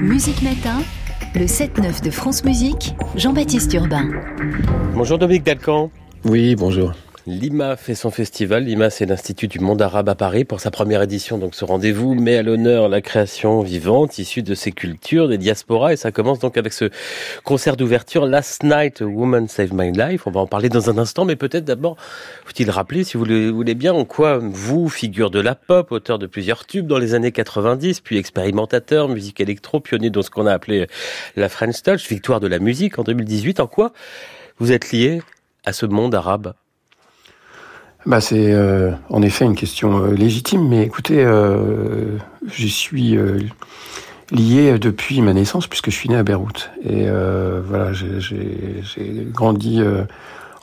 Musique Matin, le 7-9 de France Musique, Jean-Baptiste Urbain. Bonjour Dominique Dalcan. Oui, bonjour. Lima fait son festival. Lima, c'est l'Institut du monde arabe à Paris pour sa première édition. Donc, ce rendez-vous met à l'honneur la création vivante issue de ces cultures, des diasporas. Et ça commence donc avec ce concert d'ouverture Last Night, Woman Save My Life. On va en parler dans un instant, mais peut-être d'abord, faut-il rappeler, si vous le voulez bien, en quoi vous, figure de la pop, auteur de plusieurs tubes dans les années 90, puis expérimentateur, musique électro, pionnier dans ce qu'on a appelé la French Touch, victoire de la musique en 2018. En quoi vous êtes lié à ce monde arabe bah, c'est euh, en effet une question euh, légitime, mais écoutez, euh, je suis lié depuis ma naissance puisque je suis né à Beyrouth. Et voilà, j'ai grandi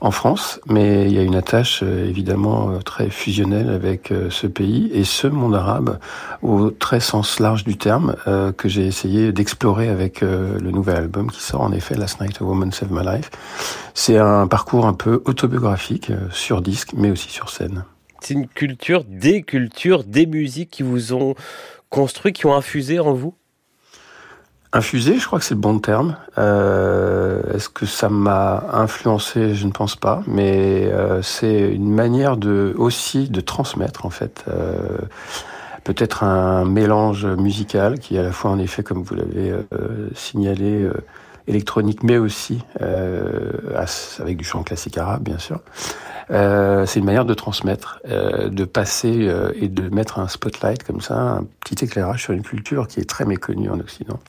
en France, mais il y a une attache euh, évidemment euh, très fusionnelle avec euh, ce pays et ce monde arabe au très sens large du terme que j'ai essayé d'explorer avec le nouvel album qui sort en effet Last Night a Woman Saved My Life. C'est un parcours un peu autobiographique sur disque mais aussi sur scène. C'est une culture, des cultures, des musiques qui vous ont construit, qui ont infusé en vous? Infusé, je crois que c'est le bon terme. Euh, Est-ce que ça m'a influencé? Je ne pense pas, mais euh, c'est une manière de aussi de transmettre en fait. Euh, Peut-être un mélange musical qui est à la fois en effet, comme vous l'avez euh, signalé, euh, électronique, mais aussi avec du chant classique arabe, bien sûr. C'est une manière de transmettre, de passer et de mettre un spotlight comme ça, un petit éclairage sur une culture qui est très méconnue en Occident.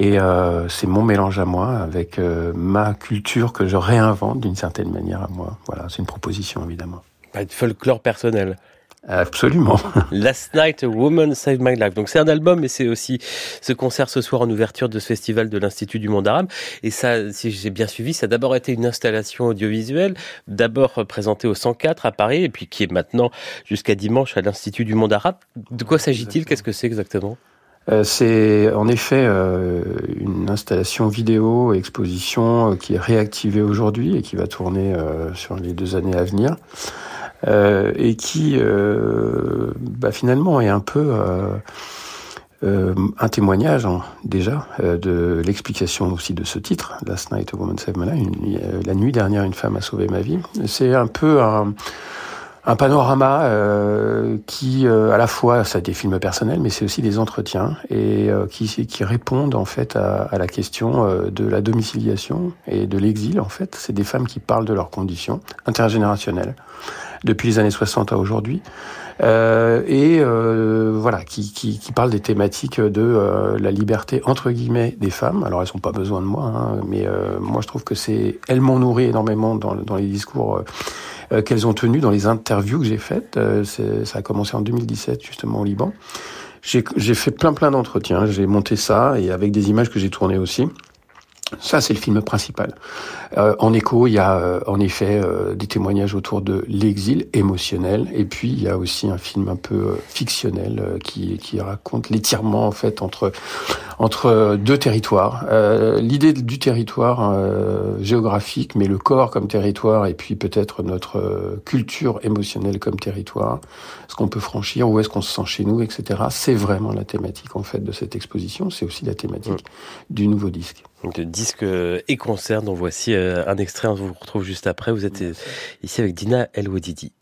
Et euh, c'est mon mélange à moi avec euh, ma culture que je réinvente d'une certaine manière à moi. Voilà, c'est une proposition évidemment. Pas de folklore personnel. Absolument. Last Night, a Woman Saved My Life. Donc c'est un album, mais c'est aussi ce concert ce soir en ouverture de ce festival de l'Institut du Monde Arabe. Et ça, si j'ai bien suivi, ça a d'abord été une installation audiovisuelle, d'abord présentée au 104 à Paris, et puis qui est maintenant jusqu'à dimanche à l'Institut du Monde Arabe. De quoi s'agit-il? Qu'est-ce que c'est exactement? Euh, c'est en effet euh, une installation vidéo exposition euh, qui est réactivée aujourd'hui et qui va tourner sur les deux années à venir et qui bah, finalement est un peu un témoignage hein, déjà de l'explication aussi de ce titre, Last Night a Woman Saved My Life, la nuit dernière une femme a sauvé ma vie. C'est un peu un un panorama euh, qui, euh, à la fois, ça des films personnels, mais c'est aussi des entretiens et euh, qui, qui répondent en fait à, à la question de la domiciliation et de l'exil. En fait, c'est des femmes qui parlent de leurs conditions intergénérationnelles depuis les années 60 à aujourd'hui. Euh, et euh, voilà, qui, qui, qui, parle des thématiques de la liberté entre guillemets des femmes. Alors elles n'ont pas besoin de moi, hein, mais moi je trouve que c'est elles m'ont nourri énormément dans, dans les discours euh, qu'elles ont tenues dans les interviews que j'ai faites. Euh, ça a commencé en 2017 justement au Liban. J'ai fait plein plein d'entretiens, j'ai monté ça et avec des images que j'ai tournées aussi. Ça, c'est le film principal. Euh, en écho, il y a euh, en effet euh, des témoignages autour de l'exil émotionnel, et puis il y a aussi un film un peu fictionnel qui, qui raconte l'étirement en fait entre entre deux territoires. L'idée du territoire géographique, mais le corps comme territoire, et puis peut-être notre culture émotionnelle comme territoire, ce qu'on peut franchir, où est-ce qu'on se sent chez nous, etc. C'est vraiment la thématique en fait de cette exposition. C'est aussi la thématique mmh. du nouveau disque. De disque et concert, dont voici euh, un extrait, on vous retrouve juste après. Vous êtes euh, ici avec Dina El Wadidi.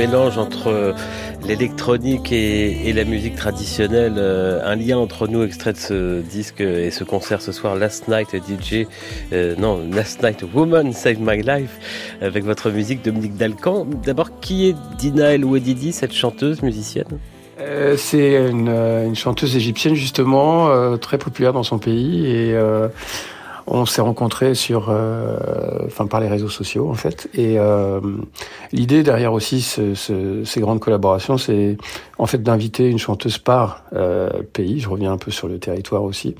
Mélange entre l'électronique et, la musique traditionnelle. Euh, un lien entre nous, extrait de ce disque et ce concert ce soir, Last Night DJ, euh, non, Last Night Woman Save My Life, avec votre musique Dominique Dalcan. D'abord, qui est Dina El Ouedidi, cette chanteuse musicienne? Euh, c'est une, chanteuse égyptienne justement, très populaire dans son pays et on s'est rencontrés sur, euh, enfin par les réseaux sociaux en fait. Et euh, l'idée derrière aussi ces grandes collaborations, c'est en fait d'inviter une chanteuse par euh, pays. Je reviens un peu sur le territoire aussi,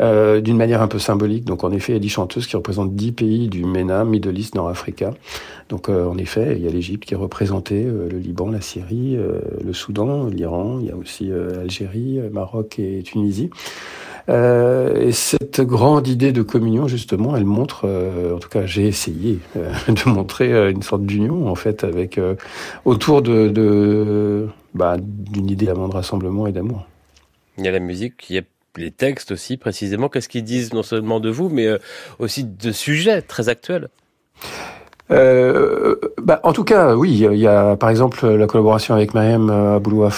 d'une manière un peu symbolique. Donc en effet, il y a 10 chanteuses qui représentent 10 pays du MENA, Middle East, Nord-Africa. Donc en effet, il y a l'Égypte qui est le Liban, la Syrie, le Soudan, l'Iran. Il y a aussi Algérie, Maroc et Tunisie. Euh, et cette grande idée de communion, justement, elle montre, euh, en tout cas, j'ai essayé euh, de montrer une sorte d'union, en fait, avec autour de, bah, d'une idée de rassemblement et d'amour. Il y a la musique, il y a les textes aussi, précisément. Qu'est-ce qu'ils disent non seulement de vous, mais aussi de sujets très actuels? Euh, bah, en tout cas, oui, il y a par exemple la collaboration avec Mariam Aboulou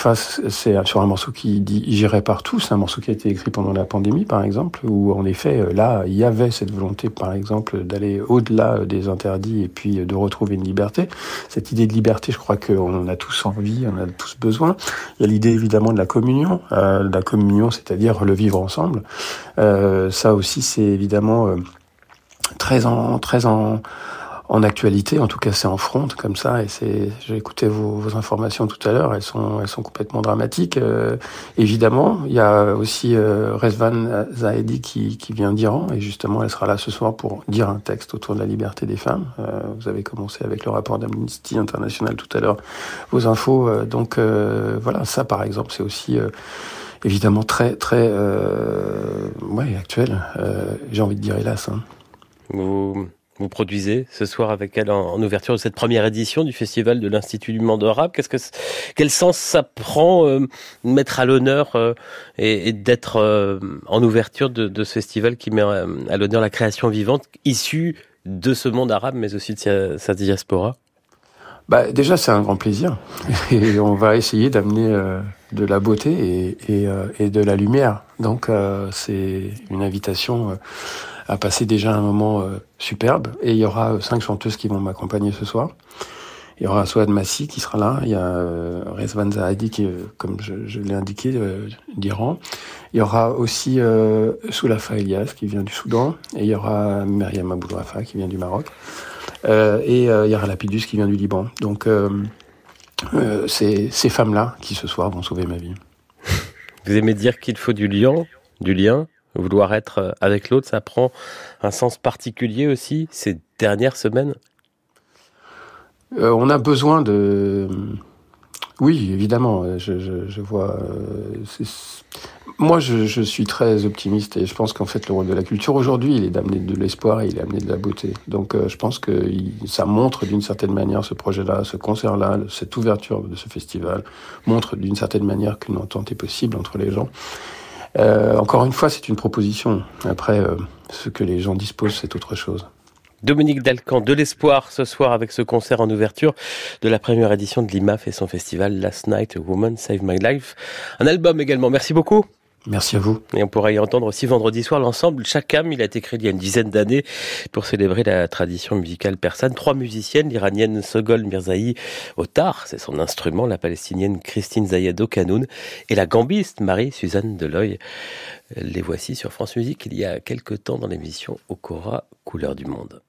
c'est sur un morceau qui dit J'irai partout, c'est un morceau qui a été écrit pendant la pandémie par exemple, où en effet euh, là, il y avait cette volonté par exemple d'aller au-delà des interdits et puis de retrouver une liberté. Cette idée de liberté, je crois qu'on en a tous envie, on en a tous besoin. Il y a l'idée évidemment de la communion, euh, la communion, c'est-à-dire le vivre ensemble. Euh, ça aussi, c'est évidemment euh, très en très en en actualité, en tout cas c'est en front comme ça, et c'est, j'ai écouté vos, vos, informations tout à l'heure, elles sont, elles sont complètement dramatiques. Euh, évidemment, il y a aussi euh, Rezvan Zahedi qui, qui vient d'Iran, et justement elle sera là ce soir pour dire un texte autour de la liberté des femmes. Euh, vous avez commencé avec le rapport d'Amnesty International tout à l'heure, vos infos. Euh, donc euh, voilà, ça par exemple, c'est aussi évidemment très très ouais, actuel. j'ai envie de dire hélas. Hein. Vous produisez ce soir avec elle en, ouverture de cette première édition du Festival de l'Institut du monde arabe. Qu'est-ce que, quel sens ça prend euh, mettre à l'honneur euh, et, d'être euh, en ouverture de, de, ce festival qui met à l'honneur la création vivante issue de ce monde arabe, mais aussi de sa, diaspora? Bah, déjà, c'est un grand plaisir. Et on va essayer d'amener de la beauté et, et, et, de la lumière. Donc, c'est une invitation a passé déjà un moment euh, superbe. Et il y aura cinq chanteuses qui vont m'accompagner ce soir. Il y aura Souad Massi qui sera là. Il y a euh, Rezvan Zahadi qui, euh, comme je, je l'ai indiqué, euh, d'Iran. Il y aura aussi euh, Soulafa Elias qui vient du Soudan. Et il y aura Myriam Aboudrafa qui vient du Maroc. Euh, et il y aura Lapidus qui vient du Liban. Donc c'est ces femmes-là qui ce soir vont sauver ma vie. Vous aimez dire qu'il faut du lien, du lien Vouloir être euh, avec l'autre, ça prend un sens particulier aussi ces dernières semaines? Euh, On a besoin de... Oui, évidemment, euh, je, vois... Moi, je, je, suis très optimiste et je pense qu'en fait, le rôle de la culture aujourd'hui, il est d'amener de l'espoir et il est d'amener de la beauté. Donc, je pense que ça montre d'une certaine manière ce projet-là, ce concert-là, cette ouverture de ce festival, montre d'une certaine manière qu'une entente est possible entre les gens. Euh, encore une fois, c'est une proposition. Après, euh, ce que les gens disposent, c'est autre chose. Dominique Dalcan, de l'espoir ce soir avec ce concert en ouverture de la première édition de l'IMAF et son festival Last Night, A Woman Save My Life. Un album également. Merci beaucoup. Merci à vous. Et on pourra y entendre aussi vendredi soir l'ensemble Chakam. Il a été créé il y a une dizaine d'années pour célébrer la tradition musicale persane. Trois musiciennes, l'iranienne Sogol Mirzaï Otar, c'est son instrument, la palestinienne Christine Zayado Kanoun et la gambiste Marie-Suzanne Deloy. Les voici sur France Musique il y a quelques temps dans l'émission Okora, couleur du monde.